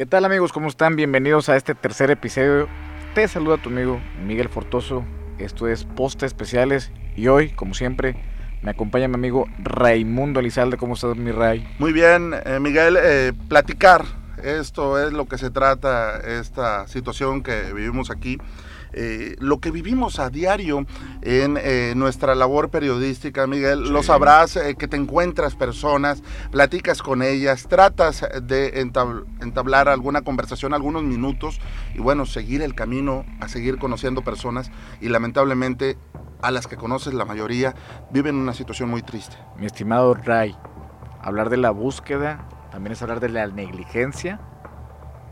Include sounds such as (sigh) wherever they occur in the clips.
¿Qué tal amigos? ¿Cómo están? Bienvenidos a este tercer episodio. Te saluda tu amigo Miguel Fortoso. Esto es Postes Especiales y hoy, como siempre, me acompaña mi amigo Raimundo Elizalde. ¿Cómo estás, mi Ray? Muy bien, eh, Miguel. Eh, platicar. Esto es lo que se trata, esta situación que vivimos aquí. Eh, lo que vivimos a diario en eh, nuestra labor periodística, Miguel, lo sabrás eh, que te encuentras personas, platicas con ellas, tratas de entablar alguna conversación, algunos minutos y bueno, seguir el camino a seguir conociendo personas y lamentablemente a las que conoces la mayoría viven una situación muy triste. Mi estimado Ray, hablar de la búsqueda también es hablar de la negligencia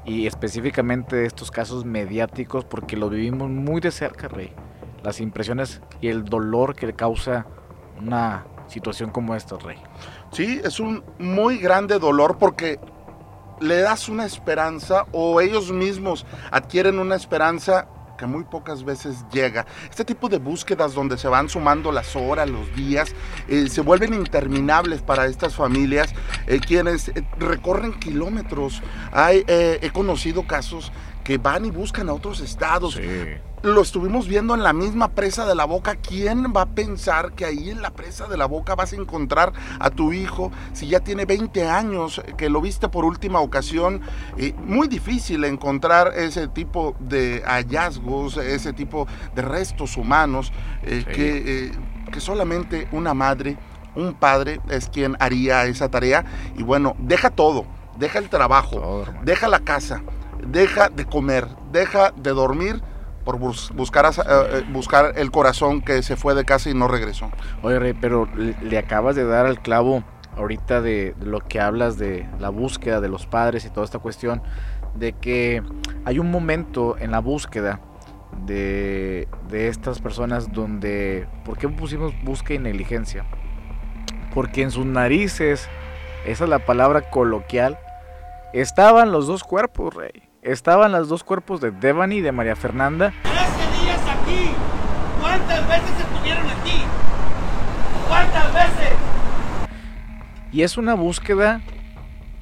y específicamente de estos casos mediáticos porque lo vivimos muy de cerca, Rey. Las impresiones y el dolor que causa una situación como esta, Rey. Sí, es un muy grande dolor porque le das una esperanza o ellos mismos adquieren una esperanza que muy pocas veces llega. Este tipo de búsquedas donde se van sumando las horas, los días, eh, se vuelven interminables para estas familias, eh, quienes eh, recorren kilómetros. He conocido casos que van y buscan a otros estados. Sí lo estuvimos viendo en la misma presa de la boca. ¿Quién va a pensar que ahí en la presa de la boca vas a encontrar a tu hijo si ya tiene 20 años que lo viste por última ocasión? Eh, muy difícil encontrar ese tipo de hallazgos, ese tipo de restos humanos eh, que, eh, que solamente una madre, un padre es quien haría esa tarea. Y bueno, deja todo, deja el trabajo, deja la casa, deja de comer, deja de dormir por buscar, eh, eh, buscar el corazón que se fue de casa y no regresó. Oye, Rey, pero le, acabas de dar al clavo ahorita de, lo que hablas de la búsqueda de los padres y toda esta cuestión, de que hay un momento en la búsqueda de, de estas personas donde, ¿por qué pusimos búsqueda y negligencia? Porque en sus narices, esa es la palabra coloquial, estaban los dos cuerpos, Rey estaban los dos cuerpos de Devani y de María Fernanda. ¡13 días aquí! ¿Cuántas veces estuvieron aquí? ¿Cuántas veces? Y es una búsqueda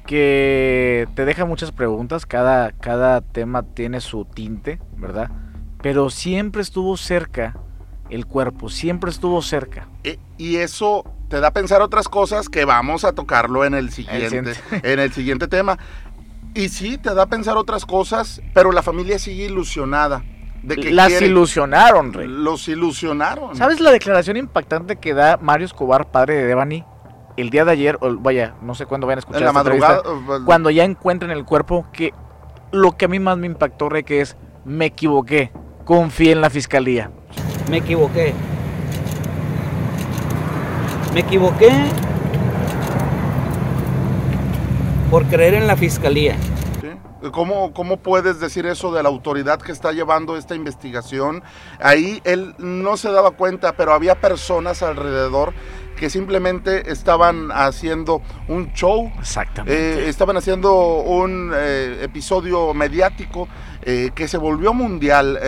que te deja muchas preguntas, cada, cada tema tiene su tinte, ¿verdad? Pero siempre estuvo cerca el cuerpo, siempre estuvo cerca. E, y eso te da a pensar otras cosas que vamos a tocarlo en el siguiente, en el siguiente tema. Y sí, te da a pensar otras cosas, pero la familia sigue ilusionada. De que Las ilusionaron, Rey. Los ilusionaron. ¿Sabes la declaración impactante que da Mario Escobar, padre de Devani? El día de ayer, o vaya, no sé cuándo vayan a escuchar. En la madrugada. Pues, cuando ya encuentren el cuerpo, que lo que a mí más me impactó, Rey, que es, me equivoqué, confié en la fiscalía. Me equivoqué. Me equivoqué por creer en la fiscalía. ¿Cómo, ¿Cómo, puedes decir eso de la autoridad que está llevando esta investigación? Ahí él no se daba cuenta, pero había personas alrededor que simplemente estaban haciendo un show. Exactamente. Eh, estaban haciendo un eh, episodio mediático eh, que se volvió mundial.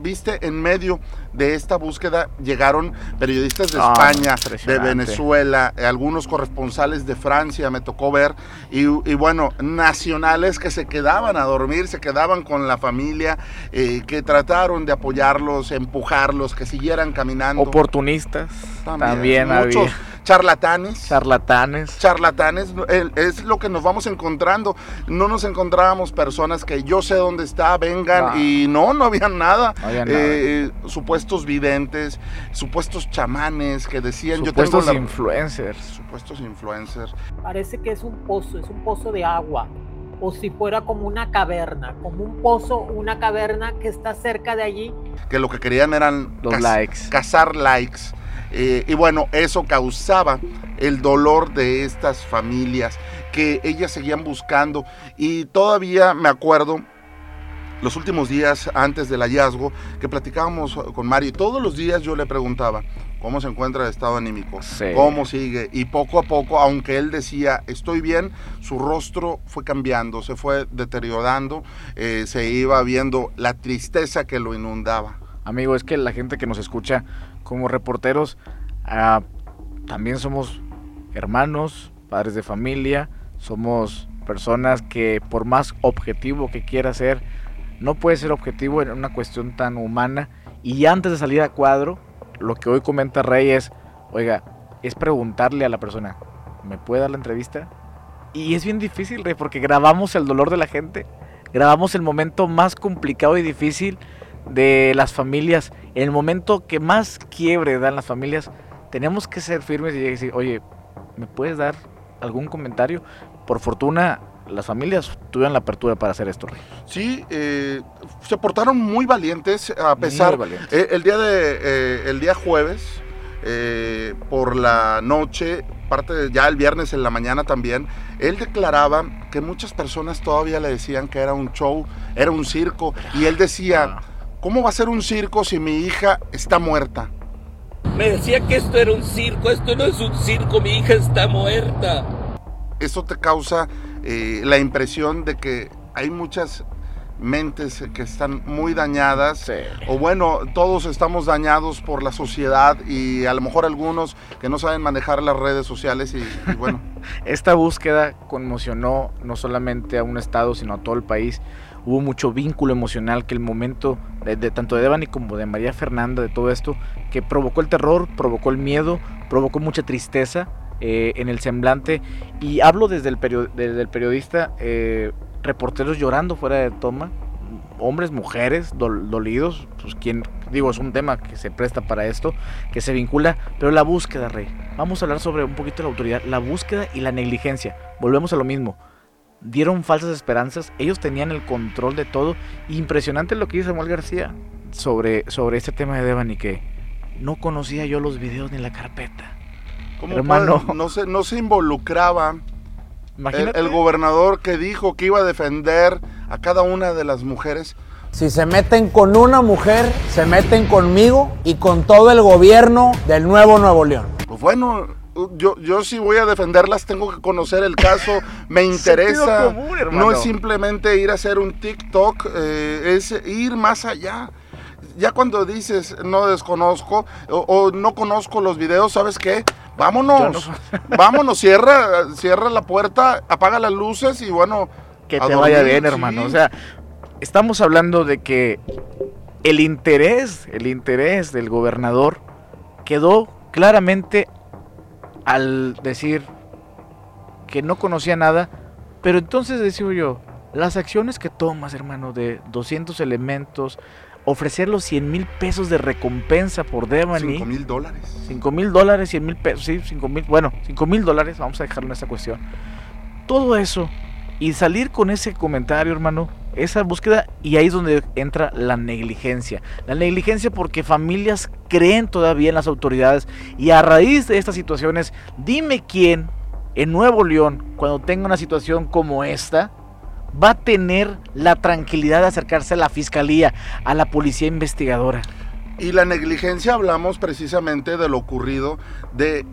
Viste, en medio de esta búsqueda llegaron periodistas de ah, España, de Venezuela, algunos corresponsales de Francia, me tocó ver, y, bueno, nacionales que se quedaban a dormir, se quedaban con la familia, eh, que trataron de apoyarlos, empujarlos, que siguieran caminando. Oportunistas. También, muchos charlatanes. Charlatanes. Charlatanes, es lo que nos vamos encontrando. No nos encontrábamos personas que yo sé dónde está, vengan, y no, no había nada. No había nada. Eh, supuestos videntes, supuestos chamanes que decían supuestos yo tengo influencers. Supuestos influencers. Parece que es un pozo, es un pozo de agua. O si fuera como una caverna, como un pozo, una caverna que está cerca de allí. Que lo que querían eran los likes. Cazar likes. Eh, y bueno, eso causaba el dolor de estas familias que ellas seguían buscando. Y todavía me acuerdo los últimos días antes del hallazgo que platicábamos con Mario y todos los días yo le preguntaba cómo se encuentra el estado anímico, cómo sigue y poco a poco, aunque él decía estoy bien, su rostro fue cambiando, se fue deteriorando, eh, se iba viendo la tristeza que lo inundaba. Amigo, es que la gente que nos escucha como reporteros ah, también somos hermanos, padres de familia, somos personas que por más objetivo que quiera ser, no puede ser objetivo en una cuestión tan humana. Y antes de salir a cuadro, lo que hoy comenta Rey es, oiga, es preguntarle a la persona, ¿me puede dar la entrevista? Y es bien difícil, Rey, porque grabamos el dolor de la gente, grabamos el momento más complicado y difícil de las familias, el momento que más quiebre dan las familias, tenemos que ser firmes y decir, oye, ¿me puedes dar algún comentario? Por fortuna, las familias tuvieron la apertura para hacer esto. Rey. Sí, eh, se portaron muy valientes a pesar. Muy valientes. eh, el día de eh, el día jueves por la noche, parte de- ya el viernes en la mañana también, él declaraba que muchas personas todavía le decían que era un show, era un circo y él decía, Ah. ¿Cómo va a ser un circo si mi hija está muerta? Me decía que esto era un circo, esto no es un circo, mi hija está muerta. Eso te causa eh, la impresión de que hay muchas mentes que están muy dañadas Sí. o bueno, todos estamos dañados por la sociedad y a lo mejor algunos que no saben manejar las redes sociales y, y (laughs) bueno, Esta búsqueda conmocionó no solamente a un estado, sino a todo el país. Hubo mucho vínculo emocional que el momento de, de tanto de Devani como de María Fernanda, de todo esto, que provocó el terror, provocó el miedo, provocó mucha tristeza eh, en el semblante. Y hablo desde el, periodista, eh, reporteros llorando fuera de toma, hombres, mujeres, dol- dolidos, pues quien, digo, es un tema que se presta para esto, que se vincula, pero la búsqueda, Rey. Vamos a hablar sobre un poquito la autoridad, la búsqueda y la negligencia. Volvemos a lo mismo. Dieron falsas esperanzas, ellos tenían el control de todo. Impresionante lo que dice Samuel García sobre, sobre este tema de Devani, que no conocía yo los videos ni la carpeta. ¿cómo Hermano. puede- no, se, no se involucraba el, el gobernador que dijo que iba a defender a cada una de las mujeres. Si se meten con una mujer, se meten conmigo y con todo el gobierno del nuevo Nuevo León. Pues bueno, yo, yo si voy a defenderlas tengo que conocer el caso, (laughs) me interesa. común, no es simplemente ir a hacer un TikTok, eh, es ir más allá. Ya cuando dices no desconozco o, o no conozco los videos, ¿sabes qué? Vámonos, (laughs) vámonos, cierra, cierra la puerta, apaga las luces y bueno. que te vaya bien, sí. hermano. O sea, estamos hablando de que el interés, el interés del gobernador quedó claramente al decir que no conocía nada, pero entonces decía yo, las acciones que tomas, hermano, de 200 elementos, ofrecer los 100 mil pesos de recompensa por Devani, Cinco mil dólares. 5 mil dólares, 100 mil pesos, sí, 5 mil, bueno, 5 mil dólares, vamos a dejarlo en esta cuestión. Todo eso y salir con ese comentario, hermano, esa búsqueda, y ahí es donde entra la negligencia. La negligencia porque familias creen todavía en las autoridades y a raíz de estas situaciones, dime quién en Nuevo León, cuando tenga una situación como esta, va a tener la tranquilidad de acercarse a la fiscalía, a la policía investigadora. Y la negligencia hablamos precisamente de lo ocurrido de,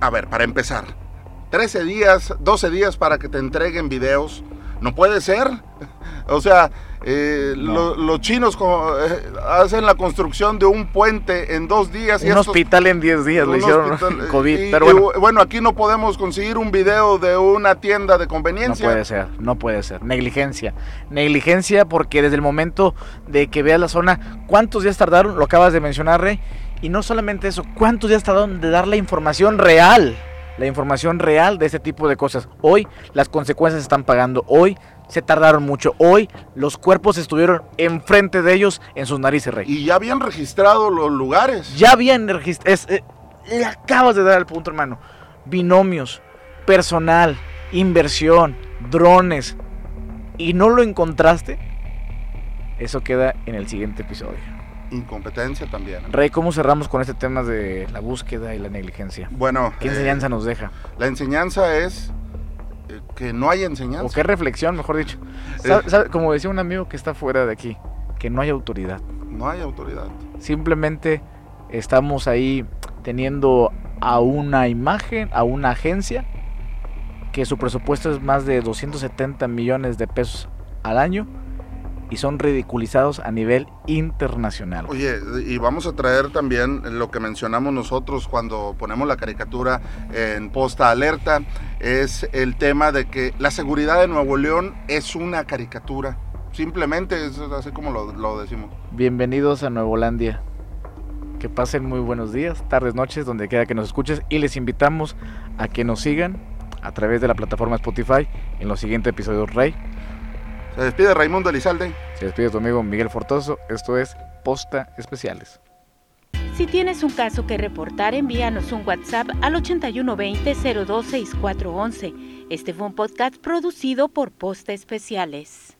a ver, para empezar, 13 días, 12 días para que te entreguen videos. No puede ser. O sea, eh, No. lo- los chinos co- eh, hacen la construcción de un puente en dos días. y Un estos- hospital en 10 días le hicieron hospital, (laughs) COVID, y- pero y bueno. bueno, aquí no podemos conseguir un video de una tienda de No conveniencia. puede ser, no puede ser. Negligencia. Negligencia porque desde el momento de que veas la zona, ¿cuántos días tardaron? Lo acabas de mencionar, Rey. Y no solamente eso, ¿cuántos días tardaron de dar la información real? La información real de este tipo de cosas. Hoy las consecuencias se están pagando. Hoy se tardaron mucho. Hoy los cuerpos estuvieron enfrente de ellos en sus narices, Rey. Y ya habían registrado los lugares. Ya habían registrado. le acabas de dar el punto, hermano. Binomios, personal, inversión, drones. Y no lo encontraste. Eso queda en el siguiente episodio. Incompetencia también. Rey, ¿cómo cerramos con este tema de la búsqueda y la negligencia? Bueno, ¿Qué eh, enseñanza nos deja? la enseñanza es eh, que no hay enseñanza. ¿O qué reflexión, mejor dicho? Sabe- sabe- Como decía un amigo que está fuera de aquí, que no hay autoridad. No hay autoridad. Simplemente estamos ahí teniendo a una imagen, a una agencia, que su presupuesto es más de 270 millones de pesos al año y son ridiculizados a nivel internacional. Oye, y vamos a traer también lo que mencionamos nosotros cuando ponemos la caricatura en posta alerta, es el tema de que la seguridad de Nuevo León es una caricatura. Simplemente es así como lo, lo decimos. Bienvenidos a Nuevolandia. Que pasen muy buenos días, tardes, noches, donde quiera que nos escuches y les invitamos a que nos sigan a través de la plataforma Spotify en los siguientes episodios Rey. Se despide Raimundo Elizalde. Se despide tu amigo Miguel Fortoso. Esto es Posta Especiales. Si tienes un caso que reportar, envíanos un WhatsApp al 8120-026411. Este fue un podcast producido por Posta Especiales.